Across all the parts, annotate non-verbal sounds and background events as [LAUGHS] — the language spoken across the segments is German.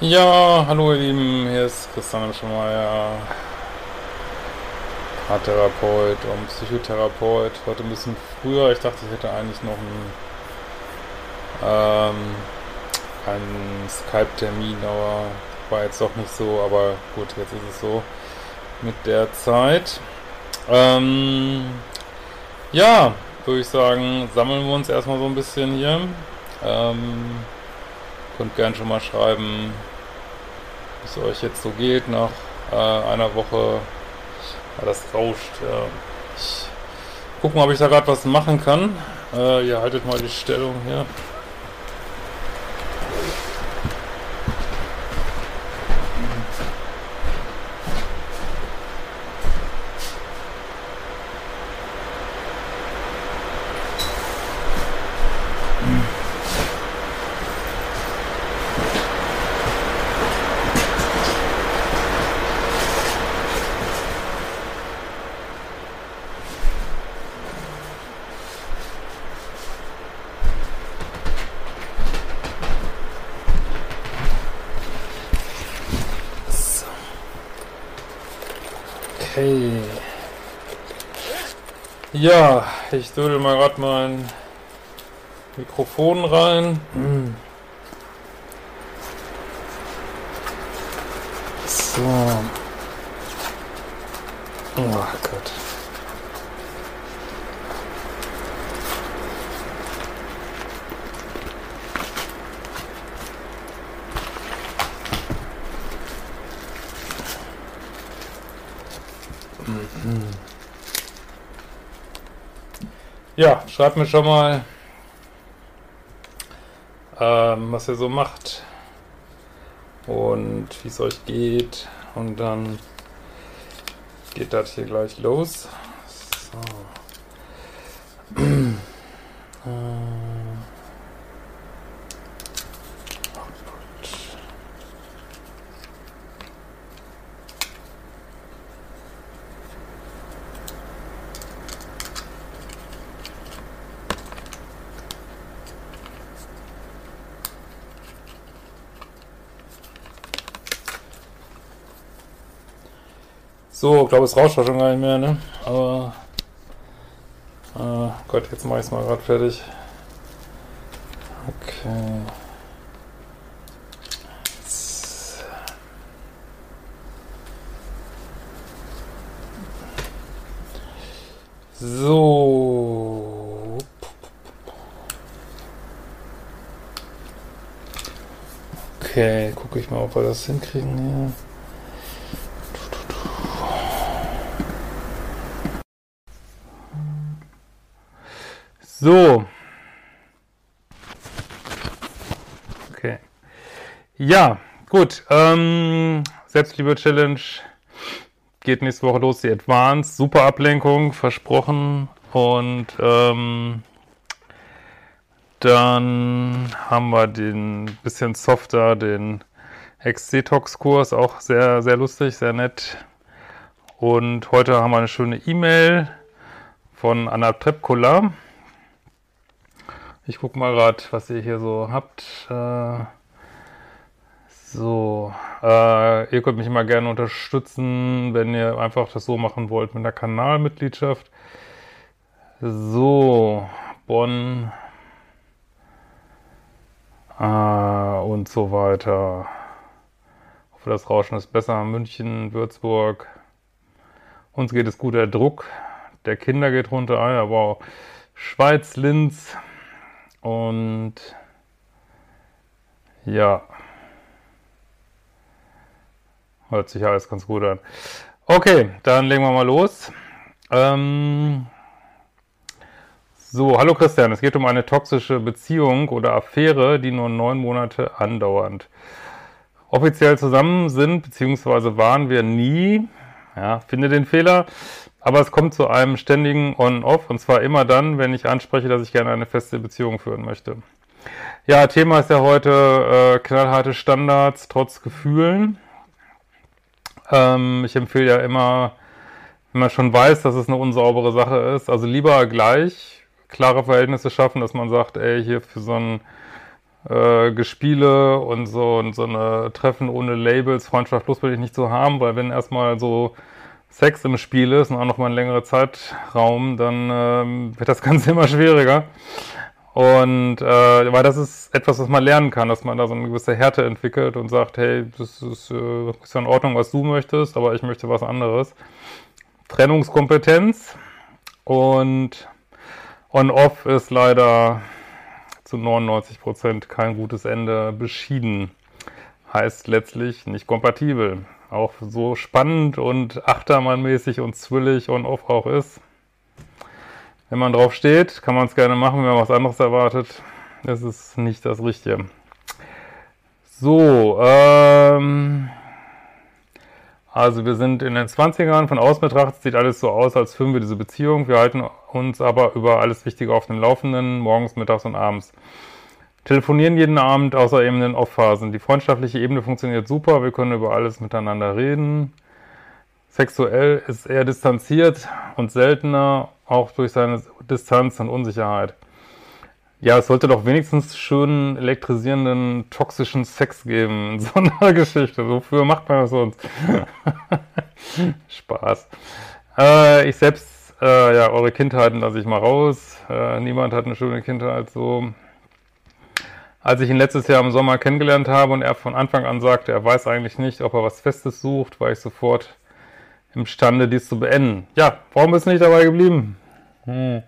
Ja, hallo ihr Lieben, hier ist Christian Schemeier, Paartherapeut und Psychotherapeut. Heute ein bisschen früher, ich dachte, ich hätte eigentlich noch einen, ähm, einen Skype-Termin, aber war jetzt doch nicht so, aber gut, jetzt ist es so mit der Zeit. Ähm, ja, würde ich sagen, sammeln wir uns erstmal so ein bisschen hier. Ähm, könnt gern schon mal schreiben, wie es euch jetzt so geht nach äh, einer Woche. Ja, das rauscht. Ja. Ich guck mal, ob ich da gerade was machen kann. Äh, ihr haltet mal die Stellung hier. Ja, ich dödel mal gerade mein Mikrofon rein. So. Oh Gott. Ja, schreibt mir schon mal, ähm, was ihr so macht und wie es euch geht. Und dann geht das hier gleich los. So. Äh. Oh Gott. So, ich glaube, es rauscht schon gar nicht mehr, ne? Aber. Äh, Gott, jetzt mache ich es mal gerade fertig. Okay. So. Okay, gucke ich mal, ob wir das hinkriegen hier. So. Okay. Ja, gut. Ähm, Selbstliebe-Challenge geht nächste Woche los, die Advanced. Super Ablenkung, versprochen. Und ähm, dann haben wir den bisschen softer, den Ex-Detox-Kurs, auch sehr, sehr lustig, sehr nett. Und heute haben wir eine schöne E-Mail von Anna Trepkola. Ich guck mal gerade, was ihr hier so habt. Äh, so, äh, ihr könnt mich immer gerne unterstützen, wenn ihr einfach das so machen wollt mit einer Kanalmitgliedschaft. So, Bonn äh, und so weiter. Ich hoffe, das Rauschen ist besser. München, Würzburg. Uns geht es gut, der Druck der Kinder geht runter. Ah ja, wow. Schweiz, Linz. Und ja, hört sich alles ganz gut an. Okay, dann legen wir mal los. Ähm, So, hallo Christian, es geht um eine toxische Beziehung oder Affäre, die nur neun Monate andauert. Offiziell zusammen sind, beziehungsweise waren wir nie, ja, finde den Fehler, aber es kommt zu einem ständigen On-Off und zwar immer dann, wenn ich anspreche, dass ich gerne eine feste Beziehung führen möchte. Ja, Thema ist ja heute äh, knallharte Standards trotz Gefühlen. Ähm, ich empfehle ja immer, wenn man schon weiß, dass es eine unsaubere Sache ist, also lieber gleich klare Verhältnisse schaffen, dass man sagt, ey, hier für so ein äh, Gespiele und so und so eine Treffen ohne Labels, Freundschaft plus will ich nicht so haben, weil wenn erstmal so Sex im Spiel ist und auch nochmal ein längerer Zeitraum, dann ähm, wird das [LAUGHS] Ganze immer schwieriger. Und äh, weil das ist etwas, was man lernen kann, dass man da so eine gewisse Härte entwickelt und sagt, hey, das ist, äh, ist ja in Ordnung, was du möchtest, aber ich möchte was anderes. Trennungskompetenz und On-Off ist leider zu 99% kein gutes Ende beschieden. Heißt letztlich nicht kompatibel. Auch so spannend und achtermannmäßig und zwillig On-Off auch ist. Wenn man drauf steht, kann man es gerne machen. Wenn man was anderes erwartet, ist es nicht das Richtige. So, ähm, also wir sind in den 20ern, von außen betrachtet sieht alles so aus, als führen wir diese Beziehung. Wir halten uns aber über alles Wichtige auf dem Laufenden, morgens, mittags und abends. Telefonieren jeden Abend, außer eben in den Off-Phasen. Die freundschaftliche Ebene funktioniert super, wir können über alles miteinander reden. Sexuell ist er distanziert und seltener, auch durch seine Distanz und Unsicherheit. Ja, es sollte doch wenigstens schönen, elektrisierenden, toxischen Sex geben in so einer [LAUGHS] Geschichte. Wofür macht man das sonst? [LAUGHS] Spaß. Äh, ich selbst, äh, ja, eure Kindheiten lasse ich mal raus. Äh, niemand hat eine schöne Kindheit so. Als ich ihn letztes Jahr im Sommer kennengelernt habe und er von Anfang an sagte, er weiß eigentlich nicht, ob er was Festes sucht, war ich sofort imstande, dies zu beenden. Ja, warum bist du nicht dabei geblieben? Hm.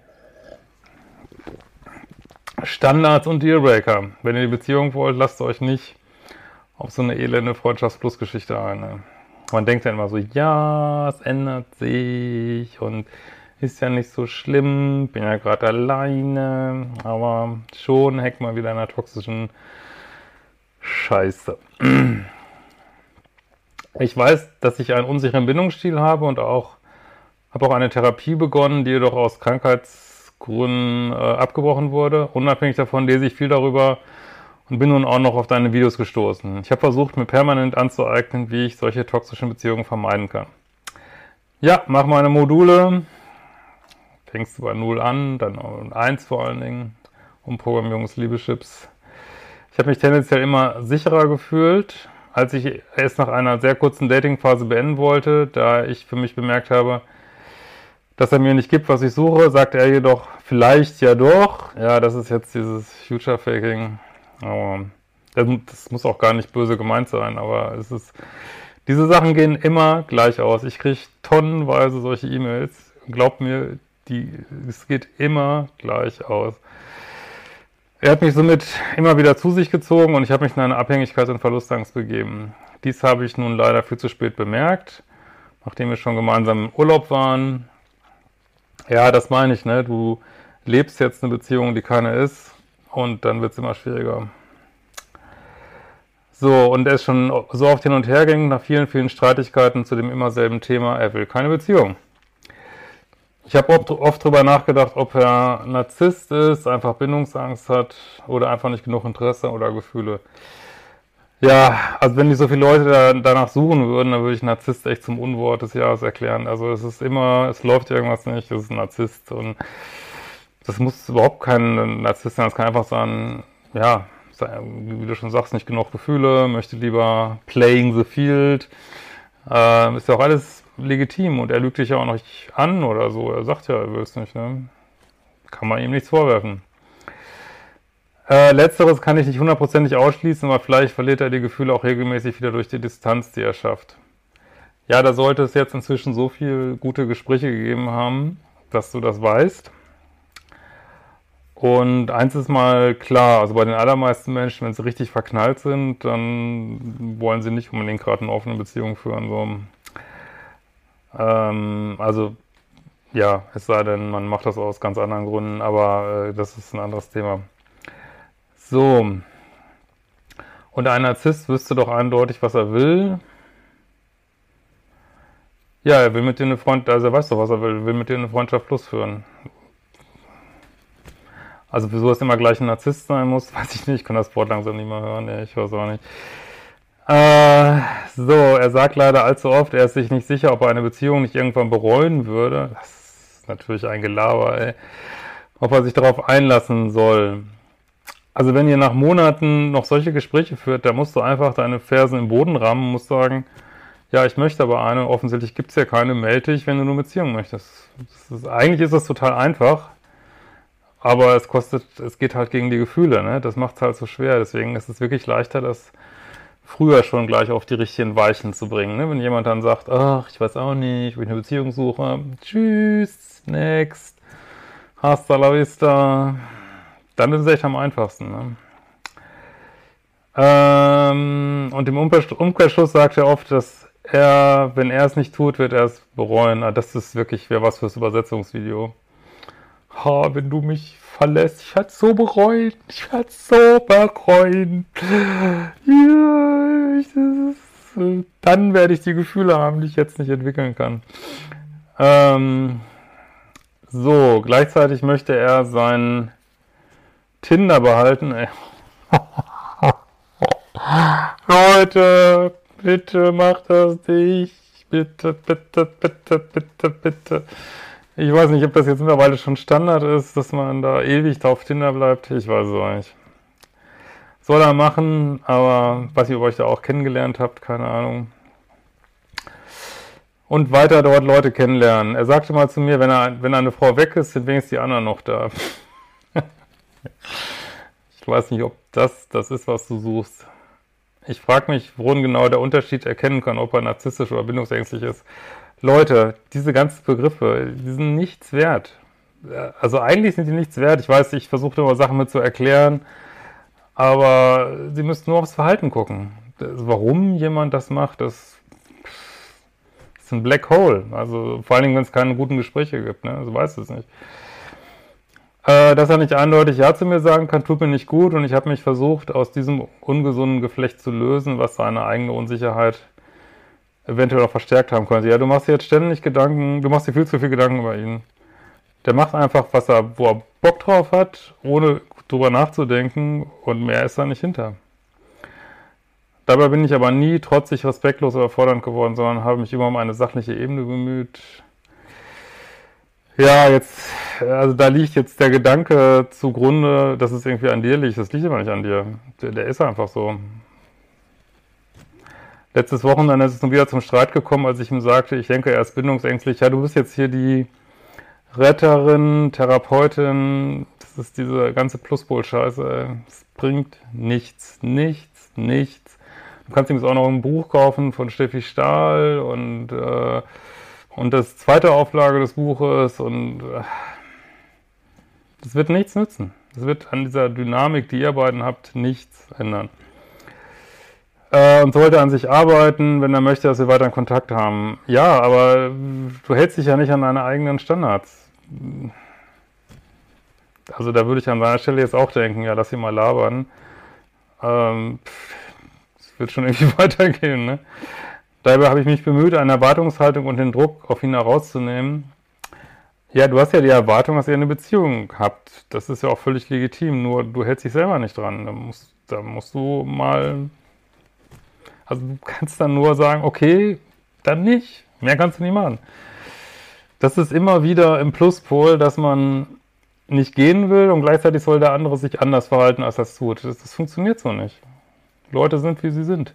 Standards und Dealbreaker. Wenn ihr die Beziehung wollt, lasst euch nicht auf so eine elende Freundschafts-Plus-Geschichte ein. Ne? Man denkt ja immer so, ja, es ändert sich und ist ja nicht so schlimm, bin ja gerade alleine, aber schon hängt man wieder in einer toxischen Scheiße. Ich weiß, dass ich einen unsicheren Bindungsstil habe und auch habe auch eine Therapie begonnen, die jedoch aus Krankheits Gründen äh, abgebrochen wurde. Unabhängig davon lese ich viel darüber und bin nun auch noch auf deine Videos gestoßen. Ich habe versucht, mir permanent anzueignen, wie ich solche toxischen Beziehungen vermeiden kann. Ja, mach meine Module. Fängst du bei 0 an, dann 1 vor allen Dingen. Umprogrammierungsliebechips. Ich habe mich tendenziell immer sicherer gefühlt, als ich es nach einer sehr kurzen Datingphase beenden wollte, da ich für mich bemerkt habe, dass er mir nicht gibt, was ich suche, sagt er jedoch vielleicht ja doch. Ja, das ist jetzt dieses Future Faking. Aber das muss auch gar nicht böse gemeint sein, aber es ist, diese Sachen gehen immer gleich aus. Ich kriege tonnenweise solche E-Mails. Glaubt mir, die, es geht immer gleich aus. Er hat mich somit immer wieder zu sich gezogen und ich habe mich in eine Abhängigkeit und Verlustangst begeben. Dies habe ich nun leider viel zu spät bemerkt, nachdem wir schon gemeinsam im Urlaub waren ja, das meine ich, ne? Du lebst jetzt eine Beziehung, die keine ist, und dann wird es immer schwieriger. So, und er ist schon so oft hin und her gegangen, nach vielen, vielen Streitigkeiten zu dem immer selben Thema, er will keine Beziehung. Ich habe oft, oft darüber nachgedacht, ob er Narzisst ist, einfach Bindungsangst hat oder einfach nicht genug Interesse oder Gefühle. Ja, also wenn nicht so viele Leute da, danach suchen würden, dann würde ich Narzisst echt zum Unwort des Jahres erklären. Also es ist immer, es läuft irgendwas nicht, es ist ein Narzisst und das muss überhaupt kein Narzisst sein, es kann einfach sein, ja, wie du schon sagst, nicht genug Gefühle, möchte lieber playing the field. Äh, ist ja auch alles legitim und er lügt dich ja auch noch nicht an oder so. Er sagt ja, er will es nicht, ne? Kann man ihm nichts vorwerfen. Äh, letzteres kann ich nicht hundertprozentig ausschließen, aber vielleicht verliert er die Gefühle auch regelmäßig wieder durch die Distanz, die er schafft. Ja, da sollte es jetzt inzwischen so viele gute Gespräche gegeben haben, dass du das weißt. Und eins ist mal klar, also bei den allermeisten Menschen, wenn sie richtig verknallt sind, dann wollen sie nicht unbedingt gerade eine offene Beziehung führen. So. Ähm, also ja, es sei denn, man macht das aus ganz anderen Gründen, aber äh, das ist ein anderes Thema. So. Und ein Narzisst wüsste doch eindeutig, was er will. Ja, er will mit dir eine Freundschaft, also er weiß doch, was er will, will mit dir eine Freundschaft plus führen. Also wieso es immer gleich ein Narzisst sein muss, [LAUGHS] weiß ich nicht. Ich kann das Wort langsam nicht mehr hören. Ja, ich weiß auch nicht. Äh, so, er sagt leider allzu oft, er ist sich nicht sicher, ob er eine Beziehung nicht irgendwann bereuen würde. Das ist natürlich ein Gelaber, ey. Ob er sich darauf einlassen soll. Also wenn ihr nach Monaten noch solche Gespräche führt, da musst du einfach deine Fersen im Boden rammen, musst sagen, ja, ich möchte aber eine, offensichtlich gibt es ja keine, melde dich, wenn du eine Beziehung möchtest. Ist, eigentlich ist das total einfach, aber es kostet, es geht halt gegen die Gefühle, ne? Das macht es halt so schwer, deswegen ist es wirklich leichter, das früher schon gleich auf die richtigen Weichen zu bringen. Ne? Wenn jemand dann sagt, ach, ich weiß auch nicht, wo ich eine Beziehung suche, tschüss, next, hasta la vista, dann ist es echt am einfachsten. Ne? Ähm, und im Umkehrschluss sagt er oft, dass er, wenn er es nicht tut, wird er es bereuen. Ah, das ist wirklich, wäre was fürs Übersetzungsvideo. Ha, wenn du mich verlässt, ich werde so bereuen, ich werde so bereuen. Dann werde ich die Gefühle haben, die ich jetzt nicht entwickeln kann. Ähm, so, gleichzeitig möchte er sein Tinder behalten. [LAUGHS] Leute, bitte macht das nicht. Bitte, bitte, bitte, bitte, bitte. Ich weiß nicht, ob das jetzt mittlerweile schon Standard ist, dass man da ewig drauf Tinder bleibt. Ich weiß es auch nicht. Soll er machen, aber was ihr euch da auch kennengelernt habt, keine Ahnung. Und weiter dort Leute kennenlernen. Er sagte mal zu mir, wenn, er, wenn eine Frau weg ist, sind wenigstens die anderen noch da. [LAUGHS] ich weiß nicht, ob das das ist, was du suchst. Ich frage mich, worin genau der Unterschied erkennen kann, ob er narzisstisch oder bindungsängstlich ist. Leute, diese ganzen Begriffe, die sind nichts wert. Also eigentlich sind die nichts wert. Ich weiß, ich versuche immer Sachen mit zu erklären, aber sie müssten nur aufs Verhalten gucken. Warum jemand das macht, das ist ein Black Hole. Also vor allen Dingen, wenn es keine guten Gespräche gibt. Ne? Also weiß es nicht. Äh, dass er nicht eindeutig Ja zu mir sagen kann, tut mir nicht gut und ich habe mich versucht, aus diesem ungesunden Geflecht zu lösen, was seine eigene Unsicherheit eventuell auch verstärkt haben könnte. Ja, du machst dir jetzt ständig Gedanken, du machst dir viel zu viel Gedanken über ihn. Der macht einfach, was er, wo er Bock drauf hat, ohne drüber nachzudenken und mehr ist da nicht hinter. Dabei bin ich aber nie trotzig, respektlos oder fordernd geworden, sondern habe mich immer um eine sachliche Ebene bemüht. Ja, jetzt, also da liegt jetzt der Gedanke zugrunde, dass es irgendwie an dir liegt. Das liegt aber nicht an dir. Der, der ist einfach so. Letztes Wochenende ist es nun wieder zum Streit gekommen, als ich ihm sagte, ich denke, er ist bindungsängstlich. Ja, du bist jetzt hier die Retterin, Therapeutin. Das ist diese ganze Pluspol-Scheiße. Es bringt nichts, nichts, nichts. Du kannst ihm jetzt auch noch ein Buch kaufen von Steffi Stahl und äh, und das zweite Auflage des Buches und äh, das wird nichts nützen. Das wird an dieser Dynamik, die ihr beiden habt, nichts ändern. Äh, und sollte an sich arbeiten, wenn er möchte, dass wir weiter Kontakt haben. Ja, aber du hältst dich ja nicht an deine eigenen Standards. Also da würde ich an seiner Stelle jetzt auch denken, ja, lass ihn mal labern. Ähm, es wird schon irgendwie [LAUGHS] weitergehen, ne? Dabei habe ich mich bemüht, eine Erwartungshaltung und den Druck auf ihn herauszunehmen. Ja, du hast ja die Erwartung, dass ihr eine Beziehung habt. Das ist ja auch völlig legitim, nur du hältst dich selber nicht dran. Da musst, da musst du mal. Also du kannst dann nur sagen, okay, dann nicht. Mehr kannst du nicht machen. Das ist immer wieder im Pluspol, dass man nicht gehen will und gleichzeitig soll der andere sich anders verhalten, als es tut. Das, das funktioniert so nicht. Leute sind, wie sie sind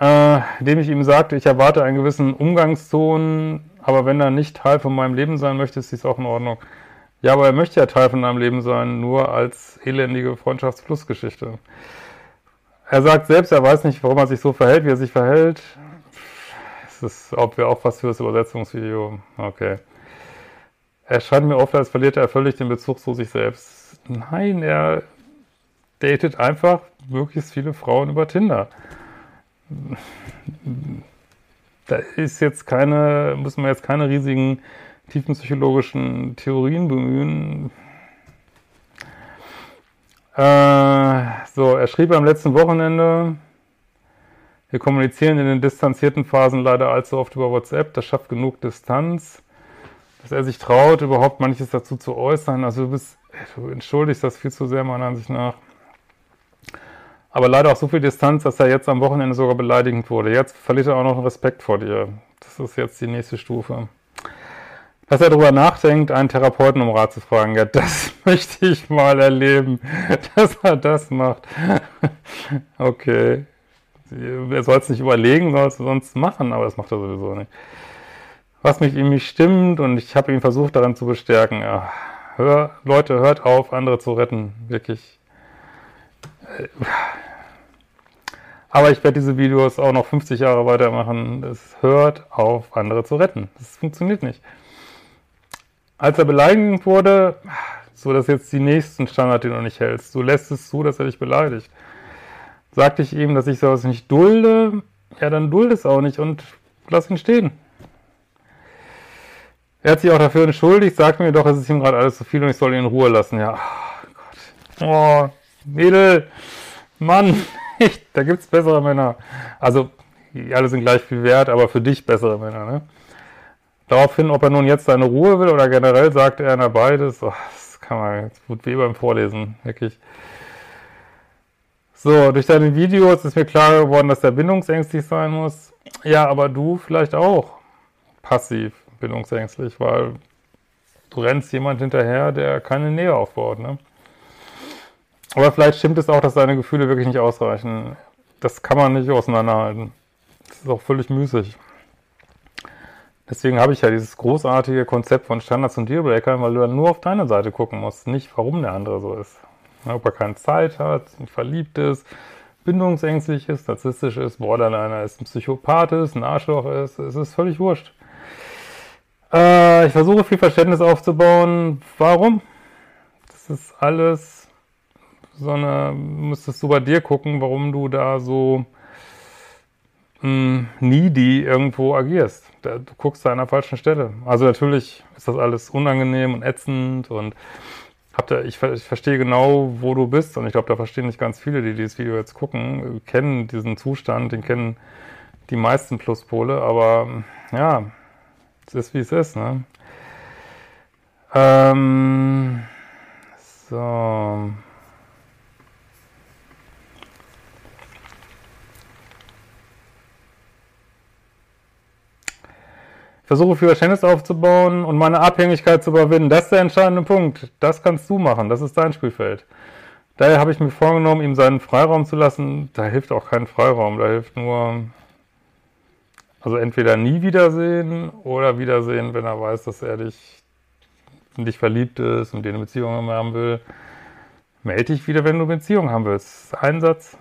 äh, indem ich ihm sagte, ich erwarte einen gewissen Umgangston, aber wenn er nicht Teil von meinem Leben sein möchte, ist dies auch in Ordnung. Ja, aber er möchte ja Teil von deinem Leben sein, nur als elendige Freundschaftsflussgeschichte. Er sagt selbst, er weiß nicht, warum er sich so verhält, wie er sich verhält. Es ist, ob wir auch was für das Übersetzungsvideo. Okay. Er scheint mir oft, als verliert er völlig den Bezug zu sich selbst. Nein, er datet einfach möglichst viele Frauen über Tinder. da ist jetzt keine, muss man jetzt keine riesigen tiefenpsychologischen Theorien bemühen. Äh, so, er schrieb am letzten Wochenende, wir kommunizieren in den distanzierten Phasen leider allzu oft über WhatsApp, das schafft genug Distanz, dass er sich traut, überhaupt manches dazu zu äußern. Also du bist, du entschuldigst das viel zu sehr meiner Ansicht nach. Aber leider auch so viel Distanz, dass er jetzt am Wochenende sogar beleidigend wurde. Jetzt verliert er auch noch Respekt vor dir. Das ist jetzt die nächste Stufe dass er darüber nachdenkt, einen Therapeuten um Rat zu fragen. Ja, das [LAUGHS] möchte ich mal erleben, [LAUGHS] dass er das macht. [LAUGHS] Okay. Er soll es nicht überlegen, soll es sonst machen, aber das macht er sowieso nicht. Was mich mich stimmt und ich habe ihn versucht daran zu bestärken. Ja, hör, Leute, hört auf, andere zu retten. Wirklich. Aber ich werde diese Videos auch noch 50 Jahre weitermachen. Es hört auf, andere zu retten. Das funktioniert nicht. Als er beleidigt wurde, so dass jetzt die nächsten Standard, den du nicht hältst, du lässt es zu, dass er dich beleidigt. Sagte ich ihm, dass ich sowas nicht dulde, ja, dann dulde es auch nicht und lass ihn stehen. Er hat sich auch dafür entschuldigt, sagt mir doch, es ist ihm gerade alles zu viel und ich soll ihn in Ruhe lassen. Ja, oh Gott. Oh, Mädel, Mann, [LAUGHS] da gibt's bessere Männer. Also, alle sind gleich viel wert, aber für dich bessere Männer, ne? Daraufhin, ob er nun jetzt seine Ruhe will oder generell, sagt er, na beides. Oh, das kann man, das tut weh beim Vorlesen, wirklich. So, durch deine Videos ist mir klar geworden, dass er bindungsängstlich sein muss. Ja, aber du vielleicht auch passiv bindungsängstlich, weil du rennst jemand hinterher, der keine Nähe aufbaut, ne? Aber vielleicht stimmt es auch, dass deine Gefühle wirklich nicht ausreichen. Das kann man nicht auseinanderhalten. Das ist auch völlig müßig. Deswegen habe ich ja dieses großartige Konzept von Standards und Dealbreakern, weil du dann nur auf deine Seite gucken musst, nicht warum der andere so ist. Ob er keine Zeit hat, verliebt ist, bindungsängstlich ist, narzisstisch ist, Borderliner ist, ein Psychopath ist, ein Arschloch ist, es ist völlig wurscht. Äh, ich versuche viel Verständnis aufzubauen. Warum? Das ist alles so eine, müsstest du bei dir gucken, warum du da so mh, needy irgendwo agierst du guckst da an der falschen Stelle. Also natürlich ist das alles unangenehm und ätzend und habt ihr, ich, ich verstehe genau, wo du bist und ich glaube, da verstehen nicht ganz viele, die dieses Video jetzt gucken, kennen diesen Zustand, den kennen die meisten Pluspole, aber ja, es ist wie es ist, ne? Ähm, so. Versuche Verständnis aufzubauen und meine Abhängigkeit zu überwinden. Das ist der entscheidende Punkt. Das kannst du machen. Das ist dein Spielfeld. Daher habe ich mir vorgenommen, ihm seinen Freiraum zu lassen. Da hilft auch kein Freiraum. Da hilft nur, also entweder nie wiedersehen oder wiedersehen, wenn er weiß, dass er dich, in dich verliebt ist und dir eine Beziehung haben will. Melde dich wieder, wenn du eine Beziehung haben willst. Einsatz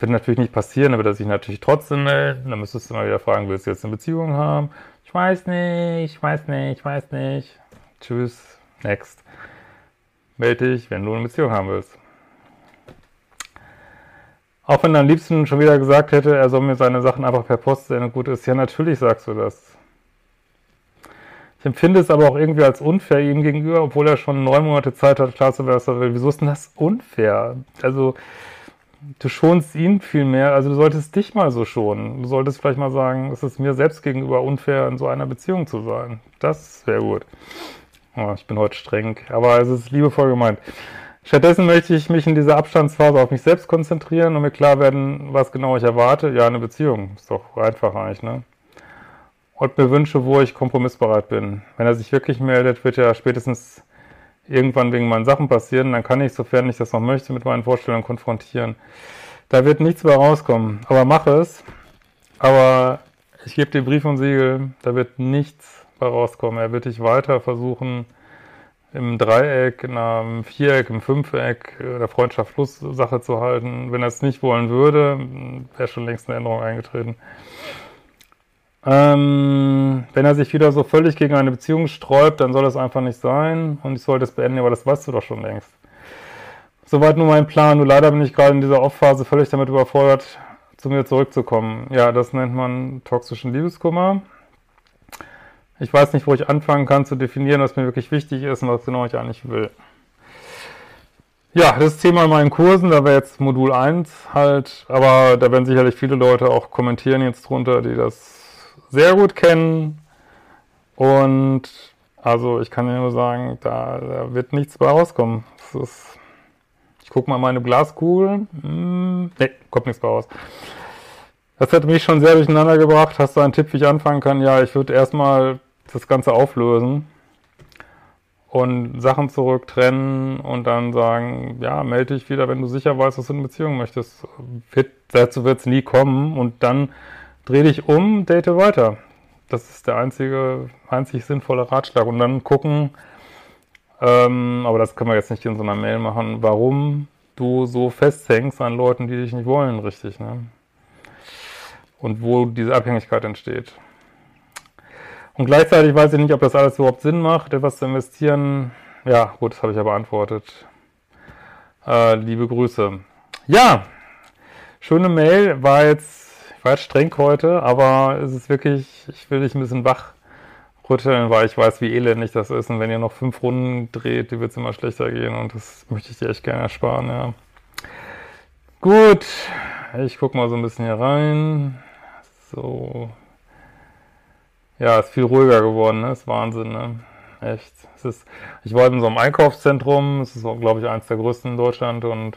wird natürlich nicht passieren, dann wird er sich natürlich trotzdem melden. Dann müsstest du mal wieder fragen, willst du jetzt eine Beziehung haben? Ich weiß nicht, ich weiß nicht, ich weiß nicht. Tschüss, next. Melde dich, wenn du eine Beziehung haben willst. Auch wenn dein Liebsten schon wieder gesagt hätte, er soll mir seine Sachen einfach per Post senden, gut ist, ja, natürlich sagst du das. Ich empfinde es aber auch irgendwie als unfair ihm gegenüber, obwohl er schon neun Monate Zeit hat, klar zu werden, was er will. Wieso ist denn das unfair? Also, du schonst ihn viel mehr, also du solltest dich mal so schonen. Du solltest vielleicht mal sagen, es ist mir selbst gegenüber unfair, in so einer Beziehung zu sein. Das wäre gut. Oh, ich bin heute streng, aber es ist liebevoll gemeint. Stattdessen möchte ich mich in dieser Abstandsphase auf mich selbst konzentrieren und mir klar werden, was genau ich erwarte. Ja, eine Beziehung. Ist doch einfach eigentlich, ne? Und mir wünsche, wo ich kompromissbereit bin. Wenn er sich wirklich meldet, wird er spätestens irgendwann wegen meinen Sachen passieren, dann kann ich, sofern ich das noch möchte, mit meinen Vorstellungen konfrontieren. Da wird nichts mehr rauskommen. Aber mache es. Aber ich gebe dir Brief und Siegel, da wird nichts mehr rauskommen. Er wird dich weiter versuchen, im Dreieck, in einem Viereck, im Fünfeck der Freundschaft plus Sache zu halten. Wenn er es nicht wollen würde, wäre schon längst eine Änderung eingetreten. Ähm, wenn er sich wieder so völlig gegen eine Beziehung sträubt, dann soll es einfach nicht sein und ich sollte es beenden, aber das weißt du doch schon längst. Soweit nur mein Plan. Nur leider bin ich gerade in dieser Off-Phase völlig damit überfordert zu mir zurückzukommen. Ja, das nennt man toxischen Liebeskummer. Ich weiß nicht, wo ich anfangen kann zu definieren, was mir wirklich wichtig ist und was genau ich eigentlich will. Ja, das Thema in meinen Kursen, da wäre jetzt Modul 1 halt, aber da werden sicherlich viele Leute auch kommentieren jetzt drunter, die das sehr gut kennen. Und also ich kann dir nur sagen, da, da wird nichts bei rauskommen. Ist, ich gucke mal meine Glaskugel. Hm, ne, kommt nichts bei raus. Das hat mich schon sehr durcheinander gebracht. Hast du einen Tipp, wie ich anfangen kann? Ja, ich würde erstmal das Ganze auflösen und Sachen zurücktrennen und dann sagen, ja, melde dich wieder, wenn du sicher weißt, dass du eine Beziehung möchtest. Wird, dazu wird es nie kommen und dann dreh dich um, date weiter. Das ist der einzige, einzig sinnvolle Ratschlag. Und dann gucken, ähm, aber das können wir jetzt nicht in so einer Mail machen, warum du so festhängst an Leuten, die dich nicht wollen, richtig, ne? Und wo diese Abhängigkeit entsteht. Und gleichzeitig weiß ich nicht, ob das alles überhaupt Sinn macht, etwas zu investieren. Ja, gut, das habe ich ja beantwortet. Äh, liebe Grüße. Ja, schöne Mail. War jetzt, ich war jetzt streng heute, aber es ist wirklich, ich will dich ein bisschen wach rütteln, weil ich weiß, wie elendig das ist. Und wenn ihr noch fünf Runden dreht, die wird es immer schlechter gehen. Und das möchte ich dir echt gerne ersparen, ja. Gut, ich gucke mal so ein bisschen hier rein. So, ja, ist viel ruhiger geworden, ne? Ist Wahnsinn, ne? Echt. Es ist, ich war in so einem Einkaufszentrum, es ist, glaube ich, eines der größten in Deutschland und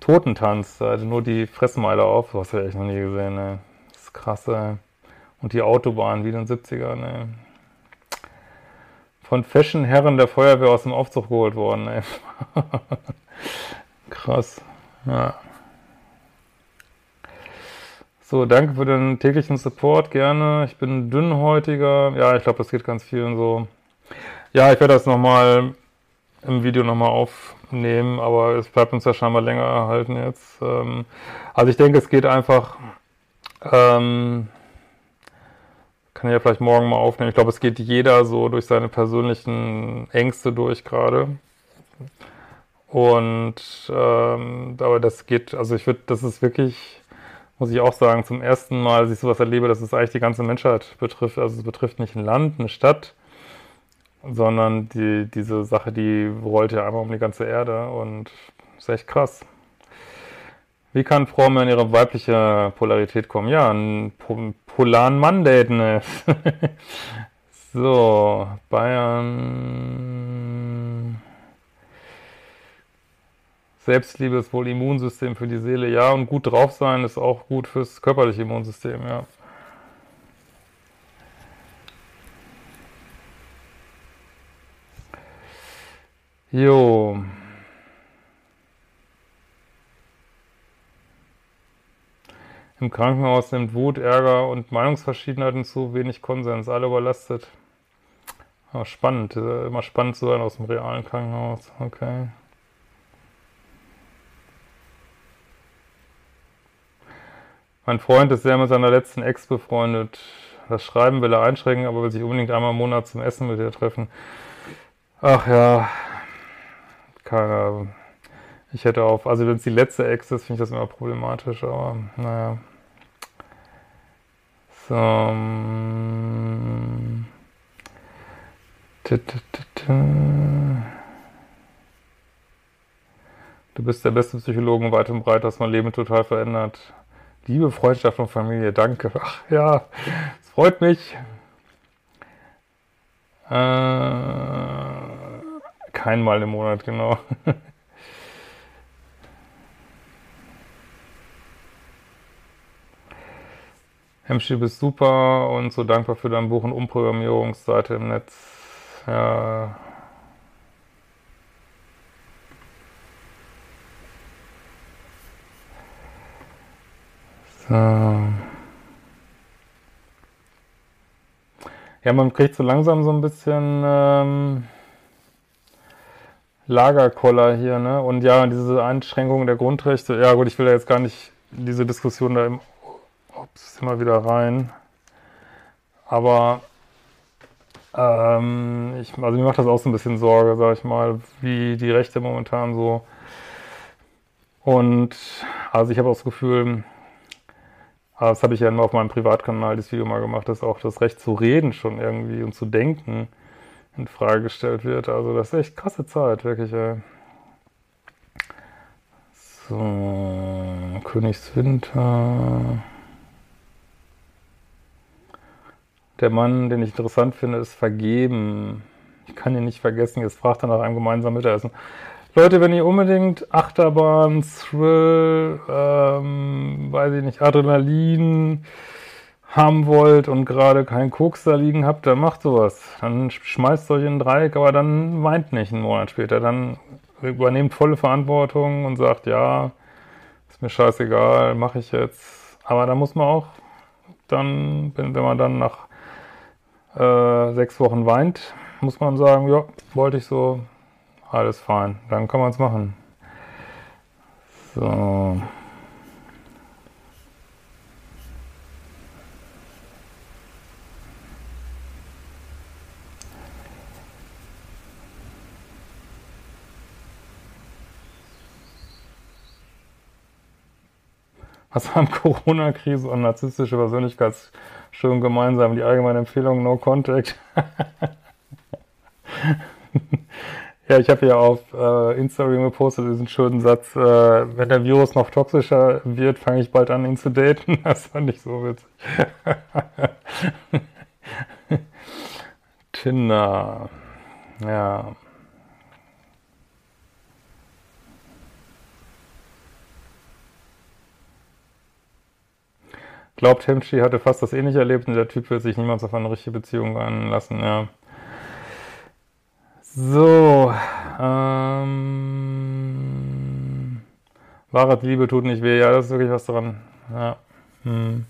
Totentanz, also nur die Fressmeile auf, das ich echt noch nie gesehen, ne? Das ist krass, ey. Und die Autobahn, wie in den 70ern, ne? Von Fashion-Herren der Feuerwehr aus dem Aufzug geholt worden, ey. [LAUGHS] krass, ja. So, danke für den täglichen Support, gerne. Ich bin dünnhäutiger. Ja, ich glaube, das geht ganz vielen so. Ja, ich werde das nochmal im Video nochmal aufnehmen, aber es bleibt uns ja scheinbar länger erhalten jetzt. Ähm, also ich denke, es geht einfach, ähm, kann ich ja vielleicht morgen mal aufnehmen. Ich glaube, es geht jeder so durch seine persönlichen Ängste durch gerade. Und ähm, aber das geht, also ich würde, das ist wirklich muss ich auch sagen, zum ersten Mal, als ich sowas erlebe, dass es eigentlich die ganze Menschheit betrifft. Also es betrifft nicht ein Land, eine Stadt, sondern die, diese Sache, die rollt ja einmal um die ganze Erde und ist echt krass. Wie kann Frau mehr in ihre weibliche Polarität kommen? Ja, einen polaren Mann daten. [LAUGHS] so, Bayern. Selbstliebe ist wohl Immunsystem für die Seele, ja, und gut drauf sein ist auch gut fürs körperliche Immunsystem, ja. Jo. Im Krankenhaus nimmt Wut, Ärger und Meinungsverschiedenheiten zu, wenig Konsens, alle überlastet. Ja, spannend, immer spannend zu sein aus dem realen Krankenhaus, okay. Mein Freund ist sehr mit seiner letzten Ex befreundet. Das Schreiben will er einschränken, aber will sich unbedingt einmal im Monat zum Essen mit ihr treffen. Ach ja, keine. Ich hätte auf, also wenn es die letzte Ex ist, finde ich das immer problematisch, aber naja. So. Mm. Du bist der beste Psychologe weit und breit, hast mein Leben total verändert. Liebe Freundschaft und Familie, danke. Ach ja, es freut mich. Äh, kein Mal im Monat, genau. [LAUGHS] Hemschi, bist super und so dankbar für dein Buch und Umprogrammierungsseite im Netz. Ja, So. Ja, man kriegt so langsam so ein bisschen ähm, Lagerkoller hier, ne? Und ja, diese Einschränkung der Grundrechte, ja gut, ich will da jetzt gar nicht diese Diskussion da im, ups, immer wieder rein. Aber ähm, ich, also mir macht das auch so ein bisschen Sorge, sag ich mal, wie die Rechte momentan so. Und also ich habe auch das Gefühl, Aber das habe ich ja nur auf meinem Privatkanal das Video mal gemacht, dass auch das Recht zu reden schon irgendwie und zu denken in Frage gestellt wird. Also das ist echt krasse Zeit, wirklich. Ey. So, Königswinter. Der Mann, den ich interessant finde, ist vergeben. Ich kann ihn nicht vergessen. Jetzt fragt er nach einem gemeinsamen Mittagessen. Leute, wenn ihr unbedingt Achterbahn, Thrill, ähm, weiß ich nicht, Adrenalin haben wollt und gerade keinen Koks da liegen habt, dann macht sowas. Dann schmeißt euch in ein Dreieck, aber dann weint nicht einen Monat später. Dann übernehmt volle Verantwortung und sagt, ja, ist mir scheißegal, mache ich jetzt. Aber da muss man auch dann, wenn, wenn man dann nach äh, sechs Wochen weint, muss man sagen, ja, wollte ich so, alles fein. Dann kann man es machen. So. Was haben Corona-Krise und narzisstische Persönlichkeitsstörungen gemeinsam? Die allgemeine Empfehlung No Contact. [LAUGHS] Ja, ich habe ja auf äh, Instagram gepostet diesen schönen Satz, äh, wenn der Virus noch toxischer wird, fange ich bald an, ihn zu daten. [LAUGHS] Das fand ich so witzig. [LAUGHS] Tinder. Ja. Glaubt, Hemschi hatte fast das ähnliche erlebt und der Typ will sich niemals auf eine richtige Beziehung einlassen, ja. So, ähm, wahre Liebe tut nicht weh. Ja, das ist wirklich was dran. Ja. Hm.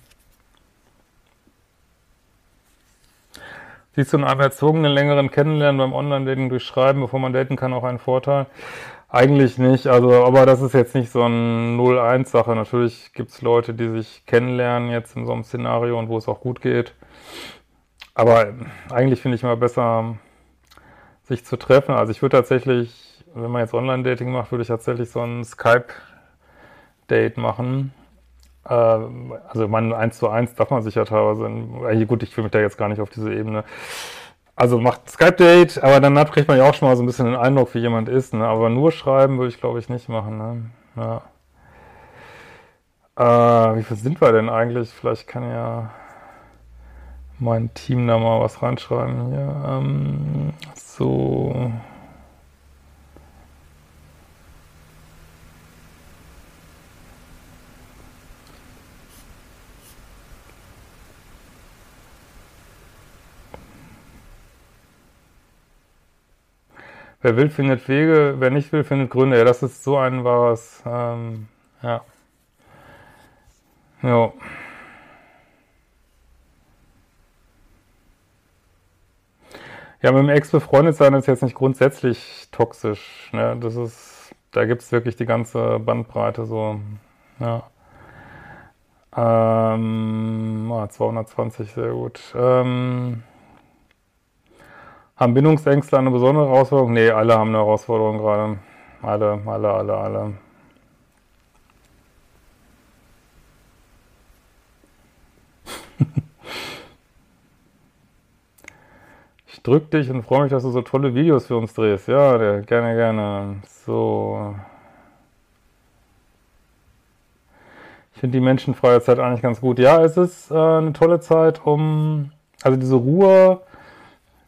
Siehst du in einem erzogenen, längeren Kennenlernen beim Online-Dating durch Schreiben, bevor man daten kann, auch einen Vorteil? Eigentlich nicht, also, aber das ist jetzt nicht so ein 0-1-Sache. Natürlich gibt es Leute, die sich kennenlernen jetzt in so einem Szenario und wo es auch gut geht. Aber eigentlich finde ich mal besser, sich zu treffen. Also ich würde tatsächlich, wenn man jetzt Online-Dating macht, würde ich tatsächlich so ein Skype-Date machen. Äh, also man eins zu eins darf man sich ja teilweise, in, gut, ich fühle mich da jetzt gar nicht auf diese Ebene. Also macht Skype-Date, aber dann kriegt man ja auch schon mal so ein bisschen den Eindruck, wie jemand ist. Ne? Aber nur schreiben würde ich, glaube ich, nicht machen. Ne? Ja. Äh, wie viel sind wir denn eigentlich? Vielleicht kann ja mein Team da mal was reinschreiben hier. Ähm, so. Wer will, findet Wege, wer nicht will, findet Gründe. Ja, das ist so ein wahres, ähm, ja. Ja. Ja, mit dem Ex befreundet sein ist jetzt nicht grundsätzlich toxisch. Ne? Das ist, da gibt es wirklich die ganze Bandbreite so. Ja. Ähm, ah, 220, sehr gut. Ähm, haben Bindungsängste eine besondere Herausforderung? Nee, alle haben eine Herausforderung gerade. Alle, alle, alle, alle. [LAUGHS] Ich drück dich und freue mich, dass du so tolle Videos für uns drehst. Ja, gerne, gerne. So. Ich finde die menschenfreie Zeit eigentlich ganz gut. Ja, es ist äh, eine tolle Zeit, um, also diese Ruhe,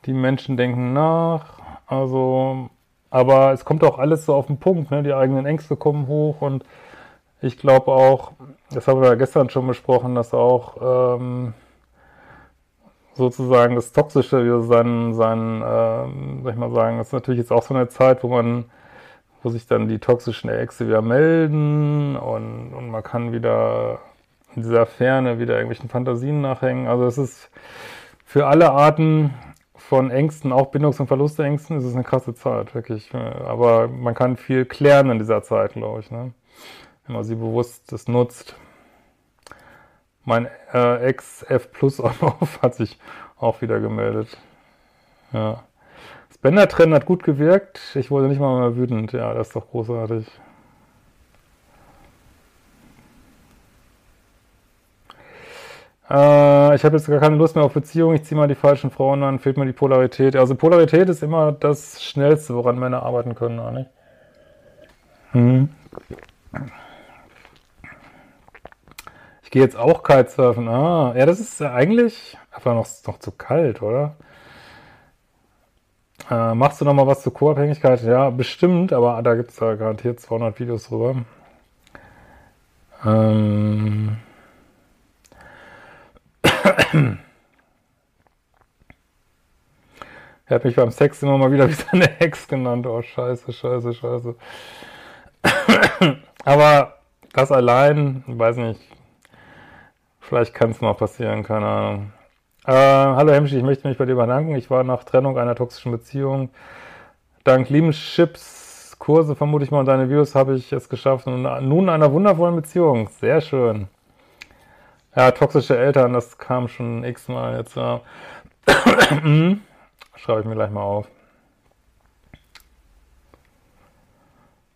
die Menschen denken nach, also, aber es kommt auch alles so auf den Punkt, ne? die eigenen Ängste kommen hoch und ich glaube auch, das haben wir ja gestern schon besprochen, dass auch ähm, sozusagen das Toxische wieder sein, sein äh, soll ich mal sagen, das ist natürlich jetzt auch so eine Zeit, wo man, wo sich dann die toxischen Äxte wieder melden und, und man kann wieder in dieser Ferne wieder irgendwelchen Fantasien nachhängen. Also es ist für alle Arten von Ängsten, auch Bindungs- und Verlustängsten, ist es eine krasse Zeit, wirklich. Aber man kann viel klären in dieser Zeit, glaube ich, ne? wenn man sie bewusst das nutzt. Mein äh, Ex-F Plus [LAUGHS] auf hat sich auch wieder gemeldet. Ja. Das Bänder-Trennen hat gut gewirkt. Ich wurde nicht mal mehr wütend. Ja, das ist doch großartig. Äh, ich habe jetzt gar keine Lust mehr auf Beziehungen, ich ziehe mal die falschen Frauen an, fehlt mir die Polarität. Also Polarität ist immer das Schnellste, woran Männer arbeiten können, nicht? Hm. Ich gehe jetzt auch Kitesurfen. Ah, ja, das ist ja eigentlich einfach noch, noch zu kalt, oder? Äh, machst du noch mal was zur Co-Abhängigkeit? Ja, bestimmt, aber da gibt es da garantiert 200 Videos drüber. Ähm... [COUGHS] Er hat mich beim Sex immer mal wieder wie seine Ex genannt. Oh, scheiße, scheiße, scheiße. [COUGHS] Aber das allein, weiß nicht, vielleicht kann es mal passieren, keine Ahnung. Äh, hallo Hemschi, ich möchte mich bei dir bedanken. Ich war nach Trennung einer toxischen Beziehung. Dank lieben Chips, Kurse, vermute ich mal, und deine Videos habe ich es geschafft. Und nun einer wundervollen Beziehung. Sehr schön. Ja, toxische Eltern, das kam schon x-mal jetzt. Ja. [COUGHS] Schreibe ich mir gleich mal auf.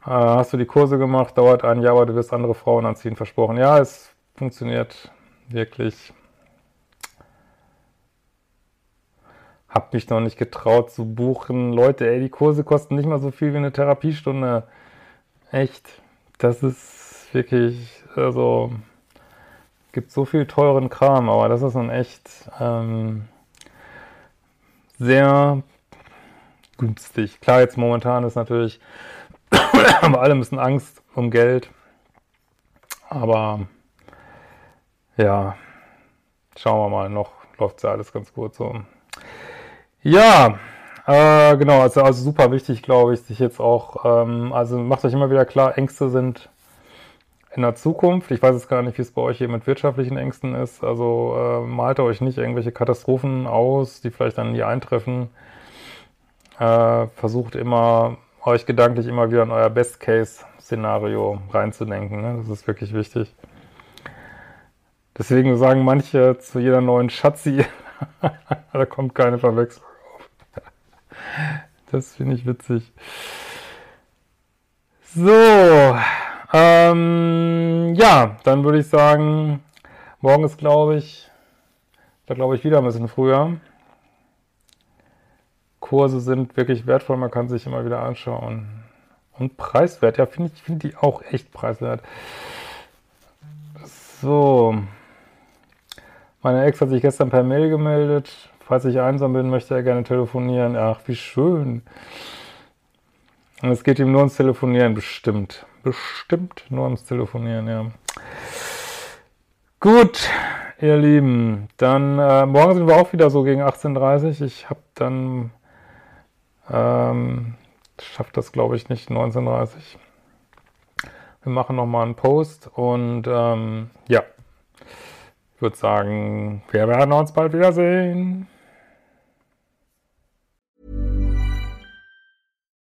Äh, hast du die Kurse gemacht? Dauert ein Jahr, aber du wirst andere Frauen anziehen, versprochen. Ja, es funktioniert wirklich. Hab mich noch nicht getraut zu buchen. Leute, ey, die Kurse kosten nicht mal so viel wie eine Therapiestunde. Echt. Das ist wirklich, also, gibt so viel teuren Kram, aber das ist dann echt ähm, sehr günstig. Klar, jetzt momentan ist natürlich, [COUGHS] haben wir alle ein bisschen Angst um Geld, aber ja, schauen wir mal, noch läuft ja alles ganz gut so. Ja, äh, genau, also, also super wichtig, glaube ich, sich jetzt auch, ähm, also macht euch immer wieder klar, Ängste sind in der Zukunft. Ich weiß jetzt gar nicht, wie es bei euch hier mit wirtschaftlichen Ängsten ist. Also äh, malt euch nicht irgendwelche Katastrophen aus, die vielleicht dann nie eintreffen. Äh, versucht immer, euch gedanklich immer wieder in euer Best-Case-Szenario reinzudenken. Ne? Das ist wirklich wichtig. Deswegen sagen manche zu jeder neuen Schatzi, [LAUGHS] da kommt keine Verwechslung auf. Das finde ich witzig. So, ähm, ja, dann würde ich sagen, morgen ist, glaube ich, da glaube ich wieder ein bisschen früher. Kurse sind wirklich wertvoll, man kann sich immer wieder anschauen. Und preiswert, ja, finde ich, finde die auch echt preiswert. So. Meine Ex hat sich gestern per Mail gemeldet. Falls ich einsam bin, möchte er gerne telefonieren. Ach, wie schön. Und es geht ihm nur ums Telefonieren, bestimmt bestimmt nur ums Telefonieren, ja. Gut, ihr Lieben, dann äh, morgen sind wir auch wieder so gegen 18.30 Uhr. Ich habe dann, ähm, schafft das glaube ich nicht, 19.30 Uhr. Wir machen nochmal einen Post und ähm, ja, ich würde sagen, wir werden uns bald wiedersehen.